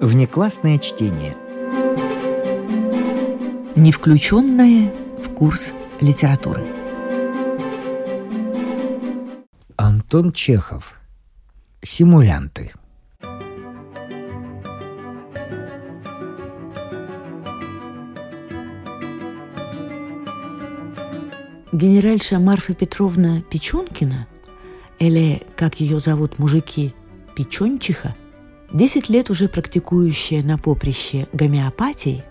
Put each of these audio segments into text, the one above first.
Внеклассное чтение. Не включенное в курс литературы. Антон Чехов. Симулянты. Генеральша Марфа Петровна Печенкина, или, как ее зовут мужики, Печенчиха, 10 лет уже практикующая на поприще гомеопатии,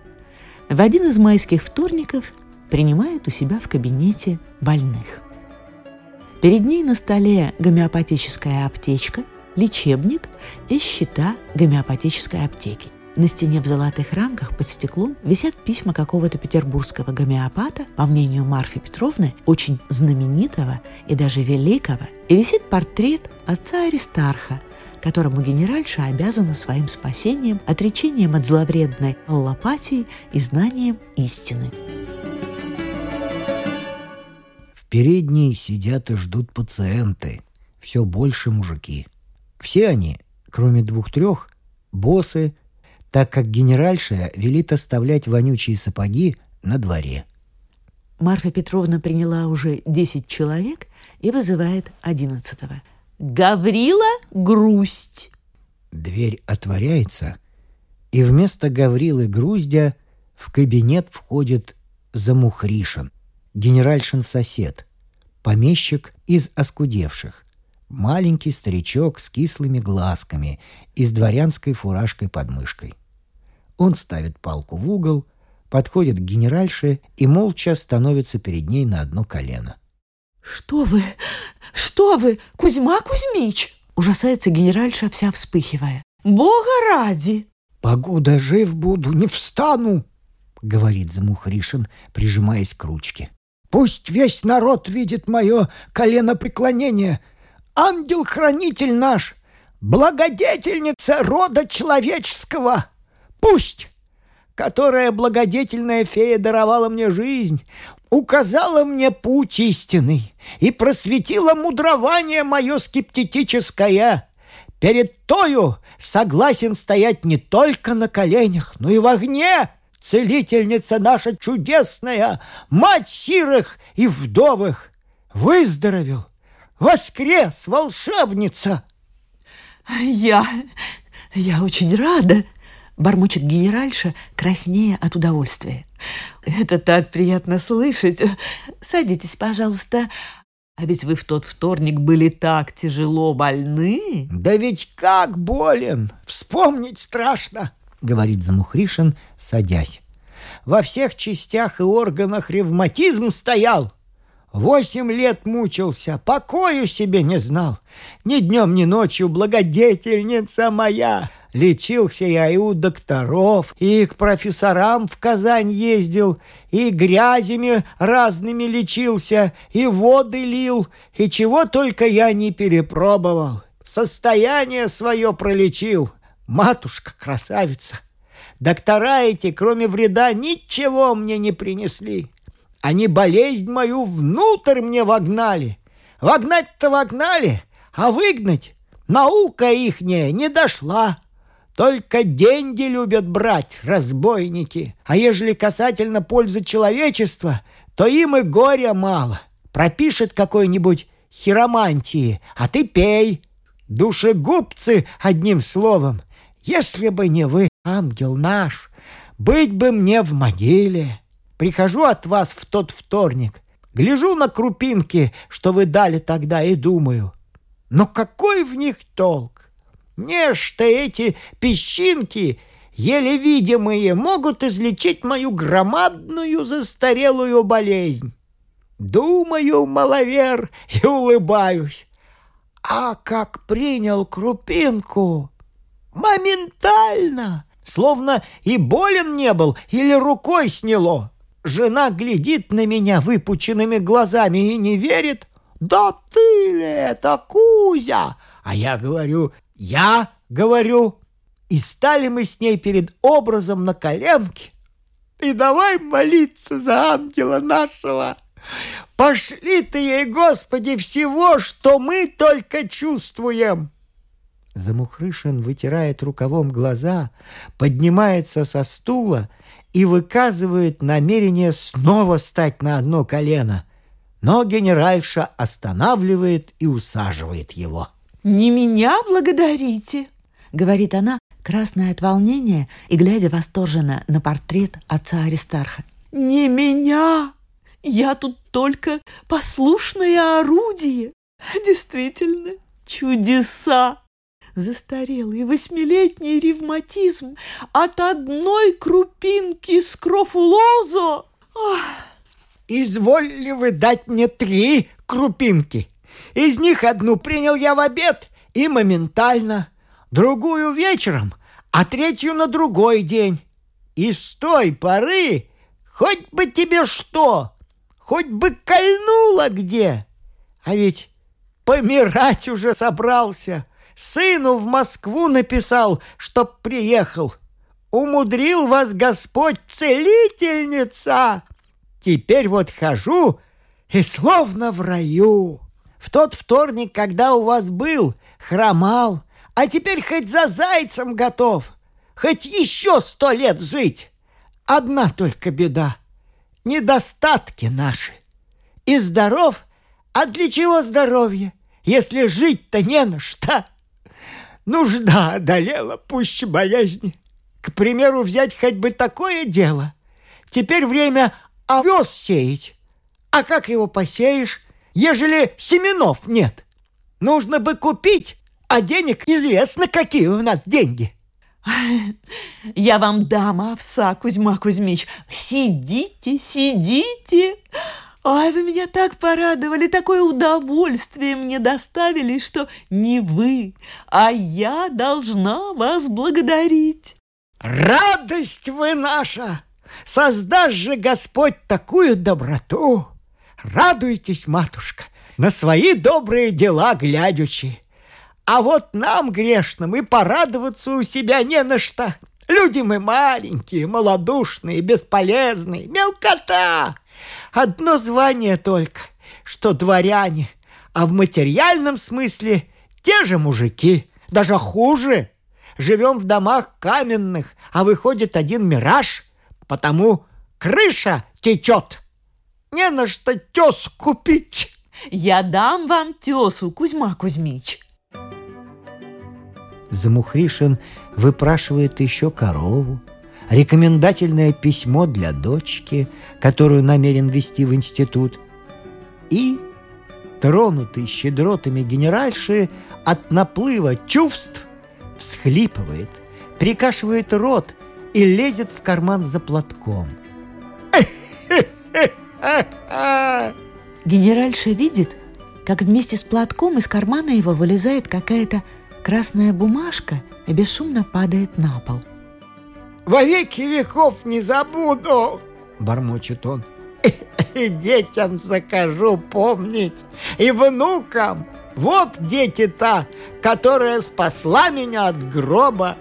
в один из майских вторников принимает у себя в кабинете больных. Перед ней на столе гомеопатическая аптечка, лечебник и счета гомеопатической аптеки. На стене в золотых рамках под стеклом висят письма какого-то петербургского гомеопата, по мнению Марфи Петровны, очень знаменитого и даже великого, и висит портрет отца Аристарха, которому генеральша обязана своим спасением, отречением от зловредной аллопатии и знанием истины. В передней сидят и ждут пациенты. Все больше мужики. Все они, кроме двух-трех, боссы, так как генеральша велит оставлять вонючие сапоги на дворе. Марфа Петровна приняла уже 10 человек и вызывает одиннадцатого. «Гаврила Грусть!» Дверь отворяется, и вместо Гаврилы Груздя в кабинет входит Замухришин, генеральшин сосед, помещик из оскудевших, маленький старичок с кислыми глазками и с дворянской фуражкой под мышкой – он ставит палку в угол, подходит к генеральше и молча становится перед ней на одно колено. «Что вы? Что вы? Кузьма Кузьмич!» Ужасается генеральша, вся вспыхивая. «Бога ради!» «Погода жив буду, не встану!» — говорит Замухришин, прижимаясь к ручке. «Пусть весь народ видит мое коленопреклонение! Ангел-хранитель наш! Благодетельница рода человеческого!» Пусть, которая благодетельная фея даровала мне жизнь, указала мне путь истинный и просветила мудрование мое скептическое. Перед тою согласен стоять не только на коленях, но и в огне, целительница наша чудесная, мать сирых и вдовых. Выздоровел, воскрес, волшебница!» «Я... я очень рада!» бормочет генеральша, краснея от удовольствия. «Это так приятно слышать. Садитесь, пожалуйста. А ведь вы в тот вторник были так тяжело больны». «Да ведь как болен! Вспомнить страшно!» — говорит Замухришин, садясь. «Во всех частях и органах ревматизм стоял. Восемь лет мучился, покою себе не знал. Ни днем, ни ночью благодетельница моя. Лечился я и у докторов, и к профессорам в Казань ездил, и грязями разными лечился, и воды лил, и чего только я не перепробовал. Состояние свое пролечил. Матушка красавица. Доктора эти, кроме вреда, ничего мне не принесли. Они болезнь мою внутрь мне вогнали. Вогнать-то вогнали, а выгнать наука ихняя не дошла. Только деньги любят брать, разбойники. А ежели касательно пользы человечества, то им и горя мало. Пропишет какой-нибудь хиромантии, а ты пей. Душегубцы, одним словом. Если бы не вы, ангел наш, быть бы мне в могиле. Прихожу от вас в тот вторник, гляжу на крупинки, что вы дали тогда, и думаю, но какой в них толк? Нечто эти песчинки, еле видимые, могут излечить мою громадную застарелую болезнь. Думаю, маловер, и улыбаюсь. А как принял крупинку! Моментально! Словно и болен не был, или рукой сняло. Жена глядит на меня выпученными глазами и не верит. «Да ты ли это, Кузя?» А я говорю, я говорю, и стали мы с ней перед образом на коленке. И давай молиться за ангела нашего. Пошли ты ей, Господи, всего, что мы только чувствуем. Замухрышин вытирает рукавом глаза, поднимается со стула и выказывает намерение снова стать на одно колено. Но генеральша останавливает и усаживает его. «Не меня благодарите!» — говорит она, красная от волнения и глядя восторженно на портрет отца Аристарха. «Не меня! Я тут только послушное орудие! Действительно, чудеса!» Застарелый восьмилетний ревматизм от одной крупинки скрофулоза. Ах! «Изволили вы дать мне три крупинки. Из них одну принял я в обед и моментально, другую вечером, а третью на другой день. И с той поры хоть бы тебе что, хоть бы кольнуло где. А ведь помирать уже собрался. Сыну в Москву написал, чтоб приехал. Умудрил вас Господь целительница. Теперь вот хожу и словно в раю. В тот вторник, когда у вас был, хромал, а теперь хоть за зайцем готов, хоть еще сто лет жить. Одна только беда — недостатки наши. И здоров, а для чего здоровье, если жить-то не на что? Нужда одолела пуще болезни. К примеру, взять хоть бы такое дело. Теперь время овес сеять. А как его посеешь, ежели семенов нет? Нужно бы купить, а денег известно, какие у нас деньги. Я вам дам овса, Кузьма Кузьмич. Сидите, сидите. Ой, вы меня так порадовали, такое удовольствие мне доставили, что не вы, а я должна вас благодарить. Радость вы наша! Создаст же Господь такую доброту! Радуйтесь, матушка, на свои добрые дела глядячи. А вот нам, грешным, и порадоваться у себя не на что. Люди мы маленькие, малодушные, бесполезные, мелкота. Одно звание только, что дворяне, а в материальном смысле те же мужики, даже хуже. Живем в домах каменных, а выходит один мираж, потому крыша течет. Не на что тес купить. Я дам вам тесу, Кузьма Кузьмич. Замухришин выпрашивает еще корову, рекомендательное письмо для дочки, которую намерен вести в институт, и, тронутый щедротами генеральши от наплыва чувств, всхлипывает, прикашивает рот и лезет в карман за платком. Генеральша видит, как вместе с платком из кармана его вылезает какая-то красная бумажка и бесшумно падает на пол – во веки веков не забуду!» — бормочет он. «И детям закажу помнить, и внукам. Вот дети та, которая спасла меня от гроба,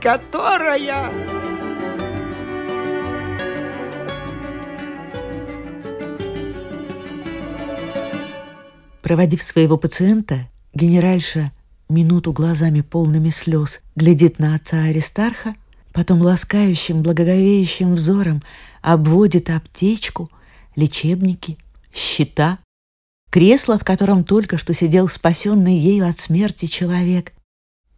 которая...» Проводив своего пациента, генеральша минуту глазами полными слез глядит на отца Аристарха потом ласкающим, благоговеющим взором обводит аптечку, лечебники, счета, кресло, в котором только что сидел спасенный ею от смерти человек.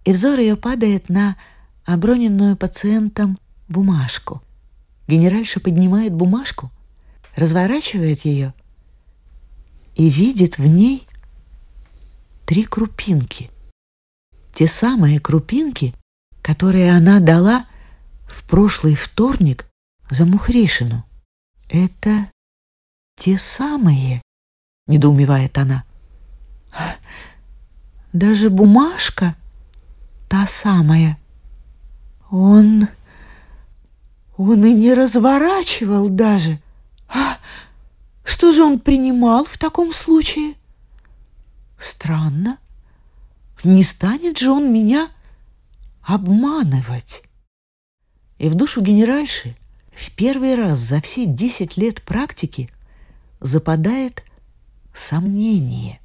И взор ее падает на оброненную пациентом бумажку. Генеральша поднимает бумажку, разворачивает ее и видит в ней три крупинки. Те самые крупинки, которые она дала в прошлый вторник за Мухришину. Это те самые, недоумевает она. Даже бумажка та самая. Он... он и не разворачивал даже. А что же он принимал в таком случае? Странно. Не станет же он меня обманывать. И в душу генеральши в первый раз за все десять лет практики западает сомнение.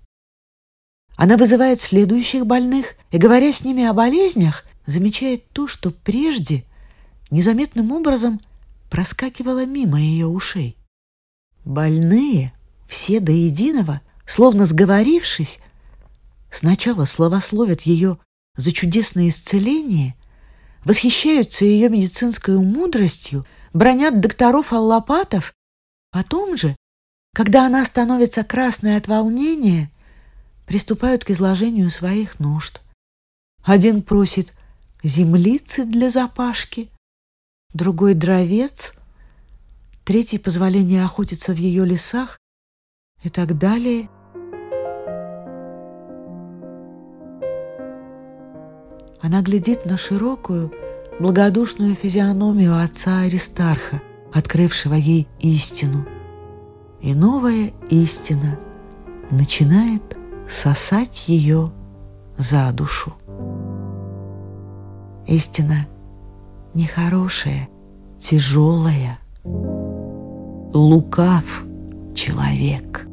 Она вызывает следующих больных и, говоря с ними о болезнях, замечает то, что прежде незаметным образом проскакивало мимо ее ушей. Больные, все до единого, словно сговорившись, сначала словословят ее за чудесное исцеление, восхищаются ее медицинской мудростью, бронят докторов аллопатов, потом же, когда она становится красной от волнения, приступают к изложению своих нужд. Один просит землицы для запашки, другой — дровец, третий — позволение охотиться в ее лесах и так далее. Она глядит на широкую, благодушную физиономию отца Аристарха, открывшего ей истину. И новая истина начинает сосать ее за душу. Истина нехорошая, тяжелая. Лукав человек.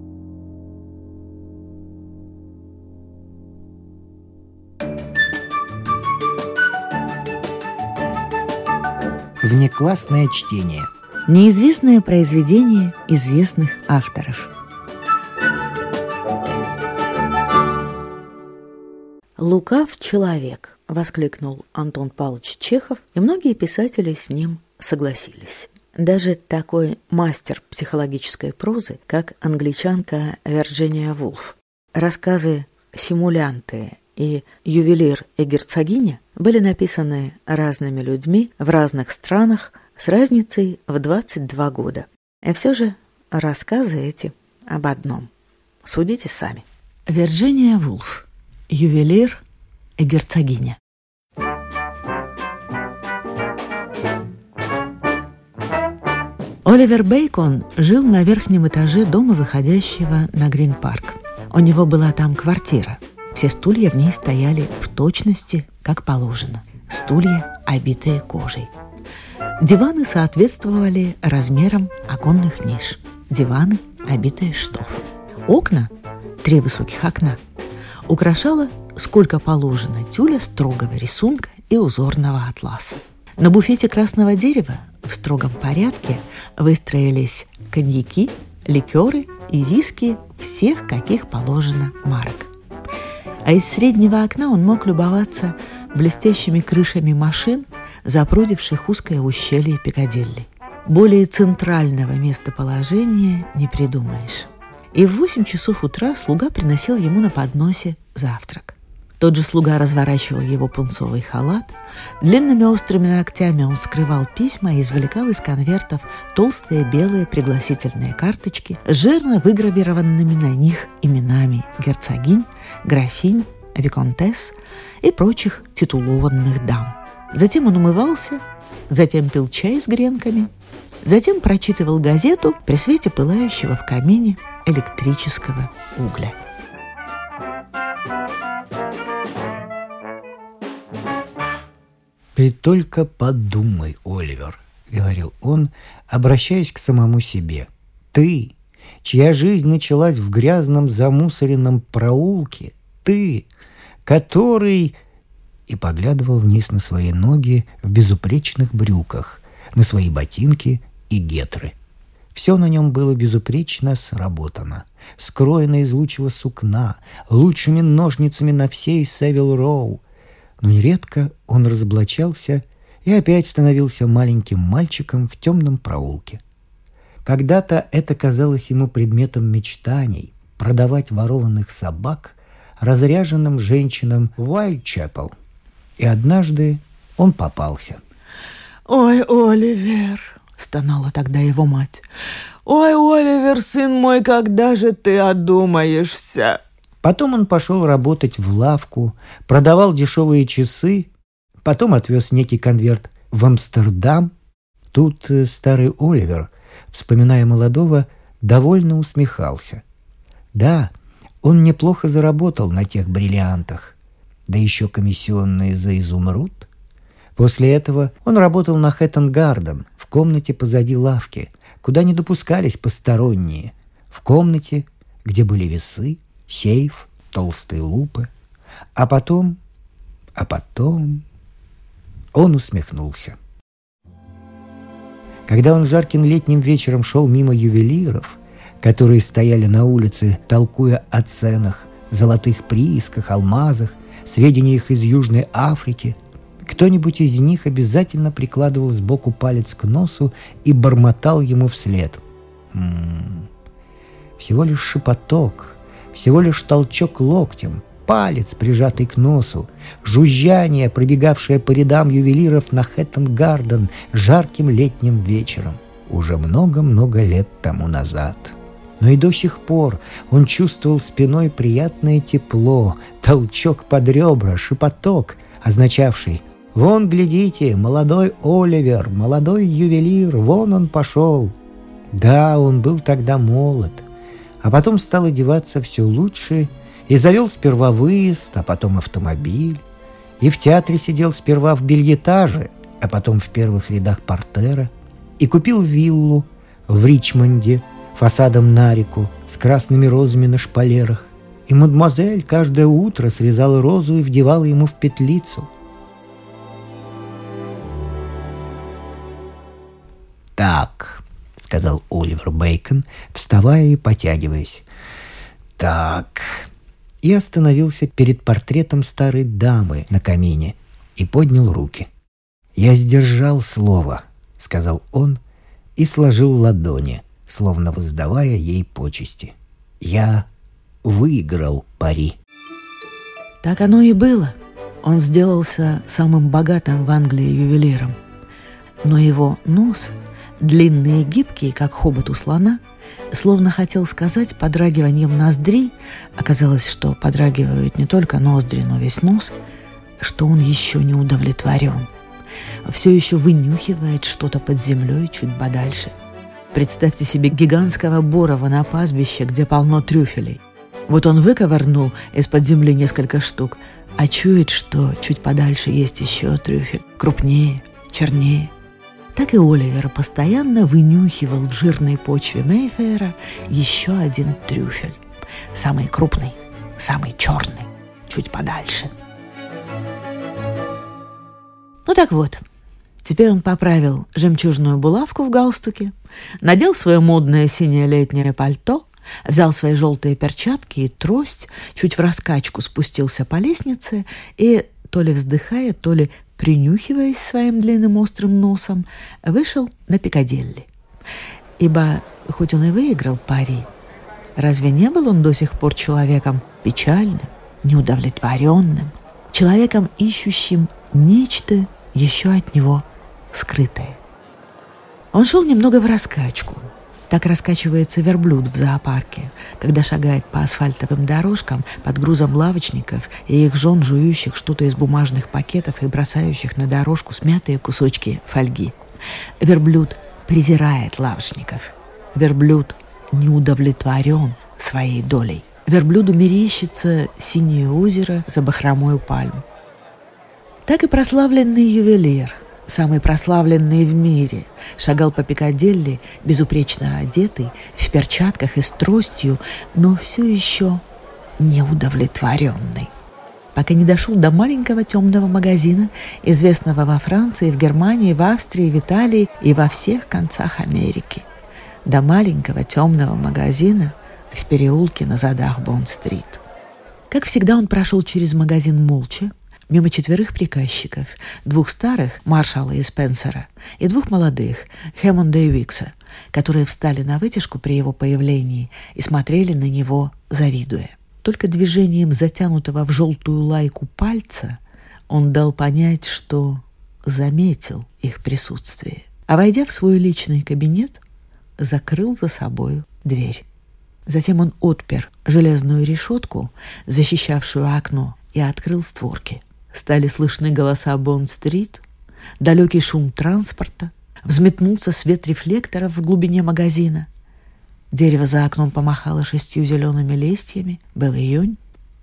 Внеклассное чтение. Неизвестное произведение известных авторов. «Лукав человек», — воскликнул Антон Павлович Чехов, и многие писатели с ним согласились. Даже такой мастер психологической прозы, как англичанка Вирджиния Вулф. Рассказы «Симулянты» и «Ювелир и герцогиня» были написаны разными людьми в разных странах с разницей в 22 года. И все же рассказы эти об одном. Судите сами. Вирджиния Вулф. Ювелир и герцогиня. Оливер Бейкон жил на верхнем этаже дома, выходящего на Грин-парк. У него была там квартира. Все стулья в ней стояли в точности, как положено. Стулья, обитые кожей. Диваны соответствовали размерам оконных ниш. Диваны, обитые штофом. Окна, три высоких окна, украшала, сколько положено, тюля строгого рисунка и узорного атласа. На буфете красного дерева в строгом порядке выстроились коньяки, ликеры и виски всех, каких положено марок. А из среднего окна он мог любоваться блестящими крышами машин, запрудивших узкое ущелье Пикадилли. Более центрального местоположения не придумаешь. И в восемь часов утра слуга приносил ему на подносе завтрак. Тот же слуга разворачивал его пунцовый халат. Длинными острыми ногтями он скрывал письма и извлекал из конвертов толстые белые пригласительные карточки жирно выгравированными на них именами герцогинь, графинь, виконтесс и прочих титулованных дам. Затем он умывался, затем пил чай с гренками, затем прочитывал газету при свете пылающего в камине электрического угля. «Ты только подумай, Оливер», — говорил он, обращаясь к самому себе. «Ты, чья жизнь началась в грязном замусоренном проулке, ты, который...» И поглядывал вниз на свои ноги в безупречных брюках, на свои ботинки и гетры. Все на нем было безупречно сработано, скроено из лучшего сукна, лучшими ножницами на всей Севил Роу — но нередко он разоблачался и опять становился маленьким мальчиком в темном проулке. Когда-то это казалось ему предметом мечтаний – продавать ворованных собак разряженным женщинам в Уайтчепел. И однажды он попался. «Ой, Оливер!» – стонала тогда его мать. «Ой, Оливер, сын мой, когда же ты одумаешься?» Потом он пошел работать в лавку, продавал дешевые часы, потом отвез некий конверт в Амстердам. Тут э, старый Оливер, вспоминая молодого, довольно усмехался. Да, он неплохо заработал на тех бриллиантах, да еще комиссионные за изумруд. После этого он работал на Хэттон-Гарден в комнате позади лавки, куда не допускались посторонние, в комнате, где были весы, сейф, толстые лупы. А потом А потом он усмехнулся. Когда он жарким летним вечером шел мимо ювелиров, которые стояли на улице, толкуя о ценах, золотых приисках, алмазах, сведениях из Южной Африки, кто-нибудь из них обязательно прикладывал сбоку палец к носу и бормотал ему вслед. «М-м-м, всего лишь шепоток, всего лишь толчок локтем, палец, прижатый к носу, жужжание, пробегавшее по рядам ювелиров на Хэттон-Гарден жарким летним вечером, уже много-много лет тому назад. Но и до сих пор он чувствовал спиной приятное тепло, толчок под ребра, шепоток, означавший «Вон, глядите, молодой Оливер, молодой ювелир, вон он пошел». Да, он был тогда молод, а потом стал одеваться все лучше – и завел сперва выезд, а потом автомобиль. И в театре сидел сперва в бельетаже, а потом в первых рядах портера. И купил виллу в Ричмонде, фасадом на реку, с красными розами на шпалерах. И мадемуазель каждое утро срезала розу и вдевала ему в петлицу. «Так», — сказал Оливер Бейкон, вставая и потягиваясь. «Так, и остановился перед портретом старой дамы на камине и поднял руки. «Я сдержал слово», — сказал он и сложил ладони, словно воздавая ей почести. «Я выиграл пари». Так оно и было. Он сделался самым богатым в Англии ювелиром. Но его нос, длинный и гибкий, как хобот у слона — словно хотел сказать подрагиванием ноздрей, оказалось, что подрагивают не только ноздри, но весь нос, что он еще не удовлетворен. Все еще вынюхивает что-то под землей чуть подальше. Представьте себе гигантского борова на пастбище, где полно трюфелей. Вот он выковырнул из-под земли несколько штук, а чует, что чуть подальше есть еще трюфель, крупнее, чернее – так и Оливер постоянно вынюхивал в жирной почве Мейфера еще один трюфель. Самый крупный, самый черный, чуть подальше. Ну так вот, теперь он поправил жемчужную булавку в галстуке, надел свое модное синее летнее пальто, взял свои желтые перчатки и трость, чуть в раскачку спустился по лестнице и, то ли вздыхая, то ли принюхиваясь своим длинным острым носом, вышел на Пикадилли. Ибо, хоть он и выиграл пари, разве не был он до сих пор человеком печальным, неудовлетворенным, человеком, ищущим нечто еще от него скрытое? Он шел немного в раскачку – так раскачивается верблюд в зоопарке, когда шагает по асфальтовым дорожкам под грузом лавочников и их жен, жующих что-то из бумажных пакетов и бросающих на дорожку смятые кусочки фольги. Верблюд презирает лавочников. Верблюд не удовлетворен своей долей. Верблюду мерещится синее озеро за бахромой пальм. Так и прославленный ювелир – самый прославленный в мире, шагал по Пикадилли, безупречно одетый, в перчатках и с тростью, но все еще неудовлетворенный. Пока не дошел до маленького темного магазина, известного во Франции, в Германии, в Австрии, в Италии и во всех концах Америки. До маленького темного магазина в переулке на задах Бонд-стрит. Как всегда, он прошел через магазин молча, мимо четверых приказчиков, двух старых, Маршала и Спенсера, и двух молодых, Хэммонда и Викса, которые встали на вытяжку при его появлении и смотрели на него, завидуя. Только движением затянутого в желтую лайку пальца он дал понять, что заметил их присутствие. А войдя в свой личный кабинет, закрыл за собою дверь. Затем он отпер железную решетку, защищавшую окно, и открыл створки. Стали слышны голоса Бонд-стрит, далекий шум транспорта, взметнулся свет рефлекторов в глубине магазина. Дерево за окном помахало шестью зелеными листьями. Был июнь.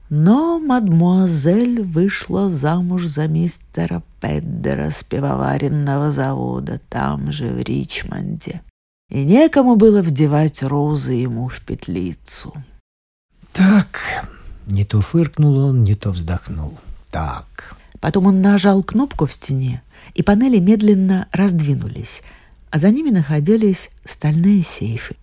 Но мадмуазель вышла замуж за мистера Педдера с пивоваренного завода там же, в Ричмонде. И некому было вдевать розы ему в петлицу. Так, не то фыркнул он, не то вздохнул. Так. Потом он нажал кнопку в стене, и панели медленно раздвинулись, а за ними находились стальные сейфы.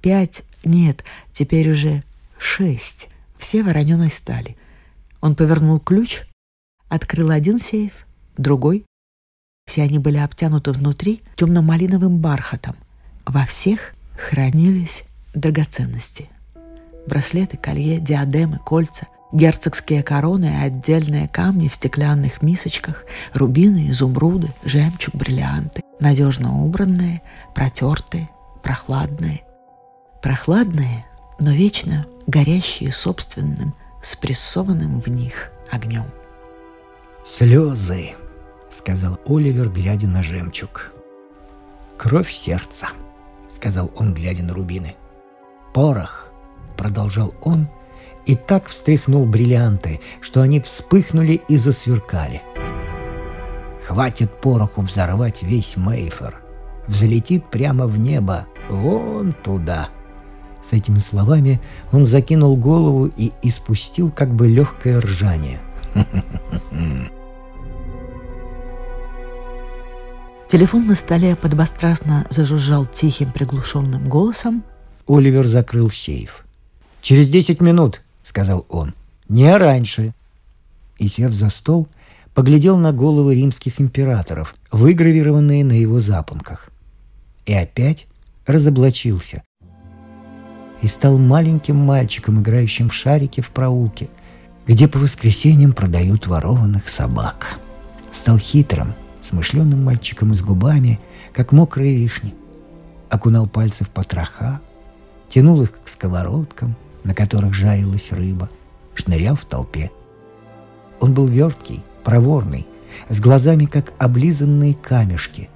Пять, нет, теперь уже шесть, все вороненой стали. Он повернул ключ, открыл один сейф, другой. Все они были обтянуты внутри темно-малиновым бархатом. Во всех хранились драгоценности. Браслеты, колье, диадемы, кольца, герцогские короны и отдельные камни в стеклянных мисочках, рубины, изумруды, жемчуг, бриллианты, надежно убранные, протертые, прохладные. Прохладные, но вечно горящие собственным, спрессованным в них огнем. «Слезы», — сказал Оливер, глядя на жемчуг. «Кровь сердца», — сказал он, глядя на рубины. «Порох», — продолжал он, и так встряхнул бриллианты, что они вспыхнули и засверкали. «Хватит пороху взорвать весь Мейфер. Взлетит прямо в небо, вон туда». С этими словами он закинул голову и испустил как бы легкое ржание. Телефон на столе подбострастно зажужжал тихим приглушенным голосом. Оливер закрыл сейф. «Через десять минут», — сказал он. «Не раньше». И, сев за стол, поглядел на головы римских императоров, выгравированные на его запонках. И опять разоблачился. И стал маленьким мальчиком, играющим в шарики в проулке, где по воскресеньям продают ворованных собак. Стал хитрым — смышленым мальчиком и с губами, как мокрые вишни. Окунал пальцы в потроха, тянул их к сковородкам, на которых жарилась рыба, шнырял в толпе. Он был верткий, проворный, с глазами, как облизанные камешки.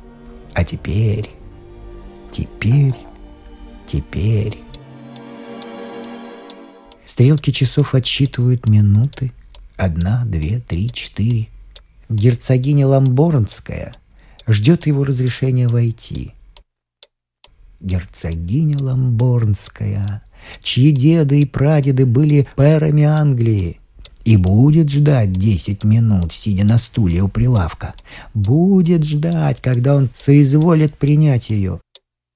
А теперь, теперь, теперь... Стрелки часов отсчитывают минуты. Одна, две, три, четыре — герцогиня Ламборнская ждет его разрешения войти. Герцогиня Ламборнская, чьи деды и прадеды были пэрами Англии, и будет ждать десять минут, сидя на стуле у прилавка. Будет ждать, когда он соизволит принять ее.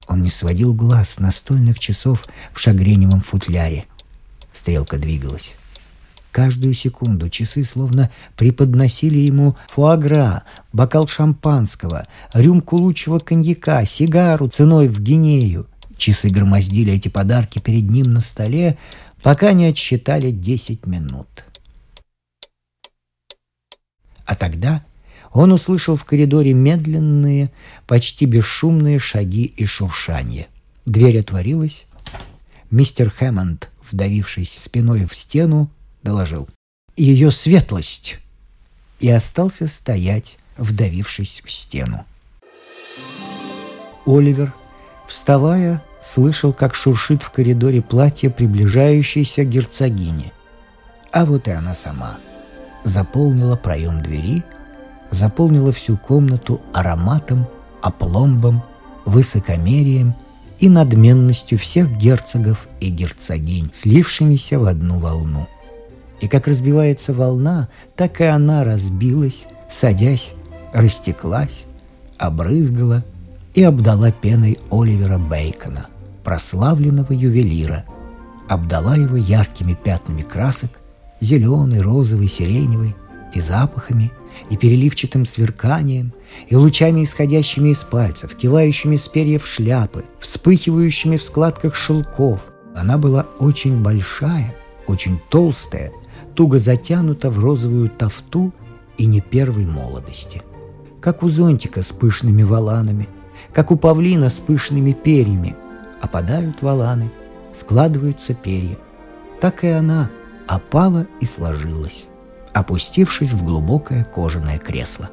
Он не сводил глаз с настольных часов в шагреневом футляре. Стрелка двигалась. Каждую секунду часы словно преподносили ему фуагра, бокал шампанского, рюмку лучшего коньяка, сигару ценой в гинею. Часы громоздили эти подарки перед ним на столе, пока не отсчитали десять минут. А тогда он услышал в коридоре медленные, почти бесшумные шаги и шуршание. Дверь отворилась. Мистер Хэммонд, вдавившись спиной в стену, доложил. «Ее светлость!» И остался стоять, вдавившись в стену. Оливер, вставая, слышал, как шуршит в коридоре платье приближающейся герцогини. А вот и она сама. Заполнила проем двери, заполнила всю комнату ароматом, опломбом, высокомерием и надменностью всех герцогов и герцогинь, слившимися в одну волну – и как разбивается волна, так и она разбилась, садясь, растеклась, обрызгала и обдала пеной Оливера Бейкона, прославленного ювелира, обдала его яркими пятнами красок, зеленый, розовый, сиреневый, и запахами, и переливчатым сверканием, и лучами, исходящими из пальцев, кивающими с перьев шляпы, вспыхивающими в складках шелков. Она была очень большая, очень толстая, туго затянута в розовую тафту и не первой молодости. Как у зонтика с пышными валанами, как у павлина с пышными перьями. Опадают валаны, складываются перья. Так и она опала и сложилась, опустившись в глубокое кожаное кресло.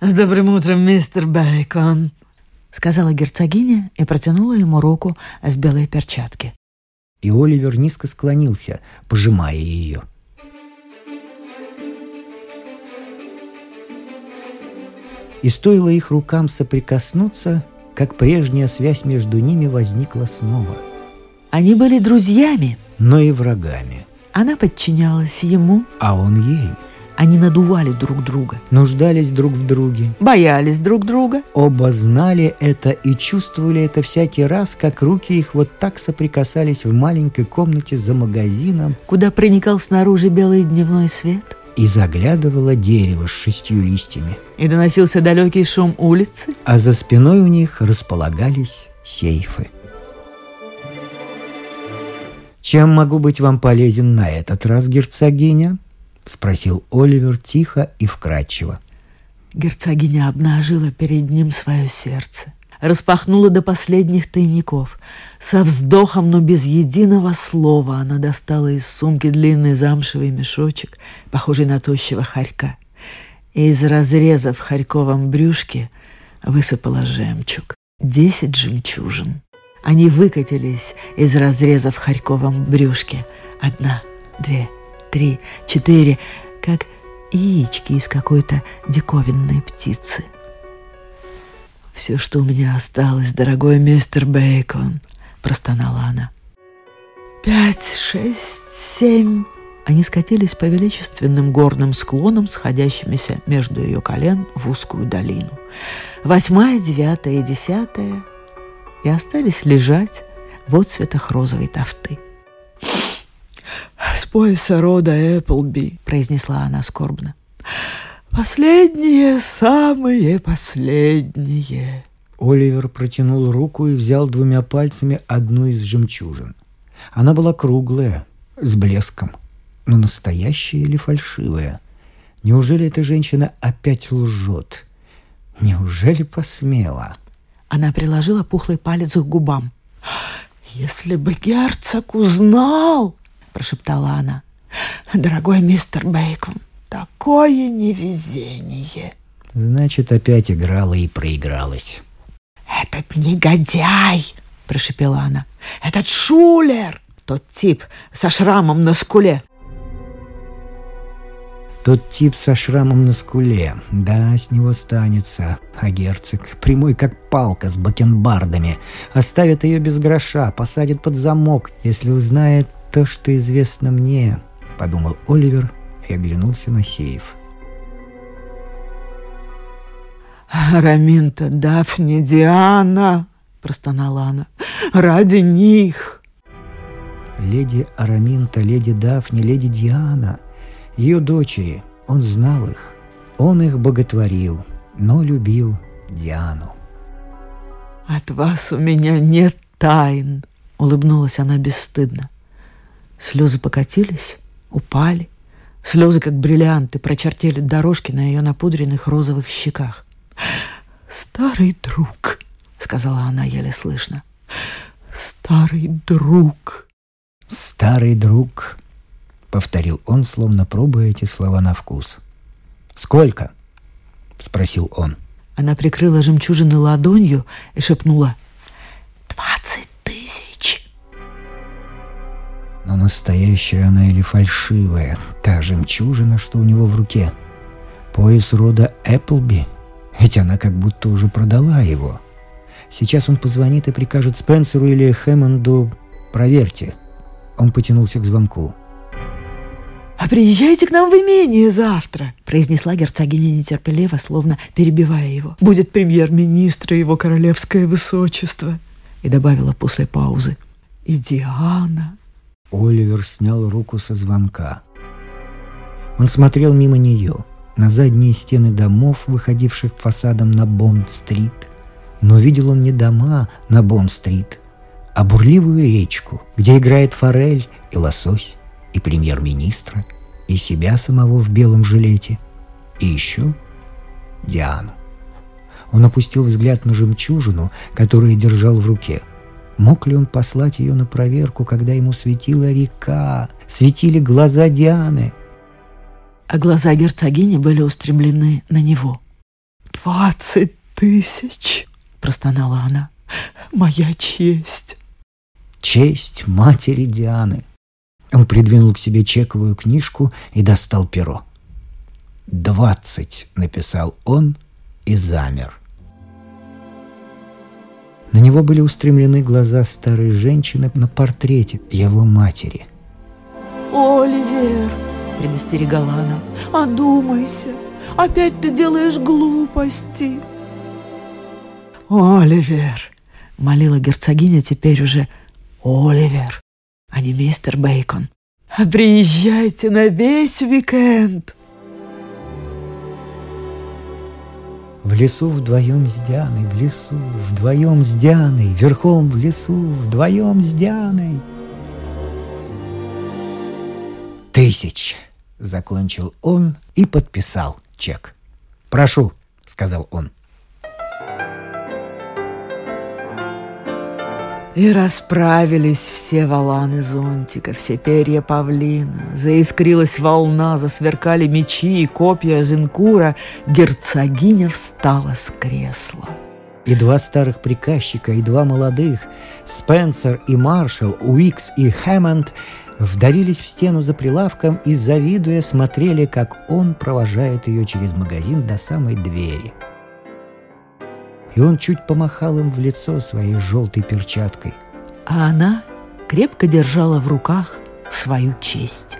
«С добрым утром, мистер Бейкон!» — сказала герцогиня и протянула ему руку в белой перчатке. И Оливер низко склонился, пожимая ее. И стоило их рукам соприкоснуться, как прежняя связь между ними возникла снова. Они были друзьями. Но и врагами. Она подчинялась ему, а он ей. Они надували друг друга, нуждались друг в друге, боялись друг друга. Оба знали это и чувствовали это всякий раз, как руки их вот так соприкасались в маленькой комнате за магазином, куда проникал снаружи белый дневной свет. И заглядывало дерево с шестью листьями. И доносился далекий шум улицы. А за спиной у них располагались сейфы. «Чем могу быть вам полезен на этот раз, герцогиня?» — спросил Оливер тихо и вкрадчиво. Герцогиня обнажила перед ним свое сердце, распахнула до последних тайников. Со вздохом, но без единого слова она достала из сумки длинный замшевый мешочек, похожий на тощего хорька, и из разреза в хорьковом брюшке высыпала жемчуг. Десять жемчужин. Они выкатились из разреза в хорьковом брюшке. Одна, две, три, четыре, как яички из какой-то диковинной птицы. «Все, что у меня осталось, дорогой мистер Бейкон», — простонала она. «Пять, шесть, семь...» Они скатились по величественным горным склонам, сходящимися между ее колен в узкую долину. Восьмая, девятая и десятая и остались лежать в отцветах розовой тафты. «С пояса рода Эпплби», — произнесла она скорбно. «Последние, самые последние». Оливер протянул руку и взял двумя пальцами одну из жемчужин. Она была круглая, с блеском. Но настоящая или фальшивая? Неужели эта женщина опять лжет? Неужели посмела? Она приложила пухлый палец к губам. «Если бы герцог узнал!» – прошептала она. «Дорогой мистер Бейкон, такое невезение!» Значит, опять играла и проигралась. «Этот негодяй!» – прошепела она. «Этот шулер! Тот тип со шрамом на скуле!» Тот тип со шрамом на скуле. Да, с него станется. А герцог, прямой как палка с бакенбардами, оставит ее без гроша, посадит под замок, если узнает то, что известно мне, подумал Оливер и оглянулся на сейф. «Раминта, Дафни, Диана!» – простонала она. «Ради них!» Леди Араминта, леди Дафни, леди Диана – ее дочери, он знал их, он их боготворил, но любил Диану. «От вас у меня нет тайн», — улыбнулась она бесстыдно. Слезы покатились, упали. Слезы, как бриллианты, прочертили дорожки на ее напудренных розовых щеках. «Старый друг», — сказала она еле слышно. «Старый друг». «Старый друг», повторил он, словно пробуя эти слова на вкус. «Сколько?» — спросил он. Она прикрыла жемчужины ладонью и шепнула «Двадцать Но настоящая она или фальшивая, та жемчужина, что у него в руке. Пояс рода Эпплби, ведь она как будто уже продала его. Сейчас он позвонит и прикажет Спенсеру или Хэммонду «Проверьте». Он потянулся к звонку. «А приезжайте к нам в имение завтра», — произнесла герцогиня нетерпеливо, словно перебивая его. «Будет премьер-министр и его королевское высочество», — и добавила после паузы. «И Диана». Оливер снял руку со звонка. Он смотрел мимо нее, на задние стены домов, выходивших фасадом на Бонд-стрит. Но видел он не дома на Бонд-стрит, а бурливую речку, где играет форель и лосось и премьер-министра, и себя самого в белом жилете, и еще Диану. Он опустил взгляд на жемчужину, которую держал в руке. Мог ли он послать ее на проверку, когда ему светила река, светили глаза Дианы? А глаза герцогини были устремлены на него. «Двадцать тысяч!» – простонала она. «Моя честь!» Честь матери Дианы – он придвинул к себе чековую книжку и достал перо. «Двадцать», — написал он и замер. На него были устремлены глаза старой женщины на портрете его матери. «Оливер!» – предостерегала она. «Одумайся! Опять ты делаешь глупости!» «Оливер!» – молила герцогиня теперь уже «Оливер, а не мистер Бейкон. Приезжайте на весь уикенд!» В лесу вдвоем с Дианой, в лесу вдвоем с Дианой, верхом в лесу вдвоем с Дианой. Тысяч, закончил он и подписал чек. Прошу, сказал он. И расправились все валаны зонтика, все перья павлина. Заискрилась волна, засверкали мечи и копья Зинкура. Герцогиня встала с кресла. И два старых приказчика, и два молодых, Спенсер и Маршал, Уикс и Хэммонд, вдавились в стену за прилавком и, завидуя, смотрели, как он провожает ее через магазин до самой двери – и он чуть помахал им в лицо своей желтой перчаткой. А она крепко держала в руках свою честь,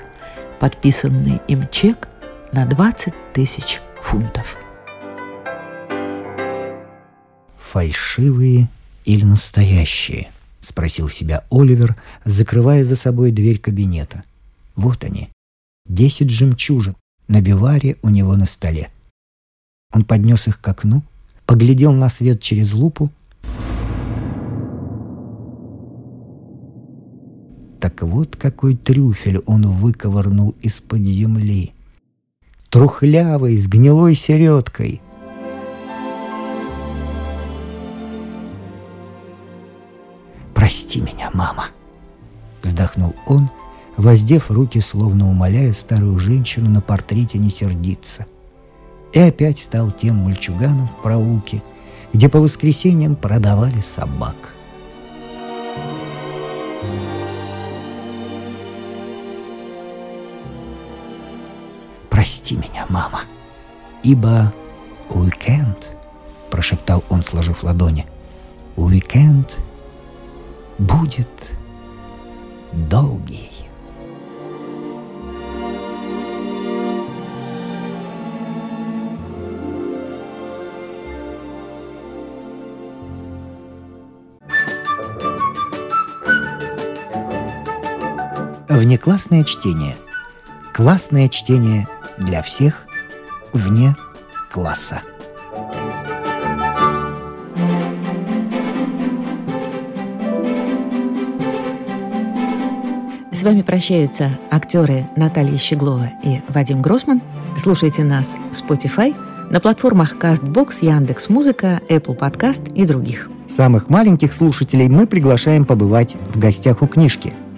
подписанный им чек на 20 тысяч фунтов. «Фальшивые или настоящие?» — спросил себя Оливер, закрывая за собой дверь кабинета. Вот они, десять жемчужин на биваре у него на столе. Он поднес их к окну поглядел на свет через лупу. Так вот какой трюфель он выковырнул из-под земли. Трухлявый, с гнилой середкой. «Прости меня, мама!» Вздохнул он, воздев руки, словно умоляя старую женщину на портрете не сердиться и опять стал тем мальчуганом в проулке, где по воскресеньям продавали собак. «Прости меня, мама, ибо уикенд», — прошептал он, сложив ладони, — «уикенд будет долгий». Внеклассное чтение. Классное чтение для всех вне класса. С вами прощаются актеры Наталья Щеглова и Вадим Гросман. Слушайте нас в Spotify, на платформах CastBox, Яндекс.Музыка, Apple Podcast и других. Самых маленьких слушателей мы приглашаем побывать в гостях у книжки –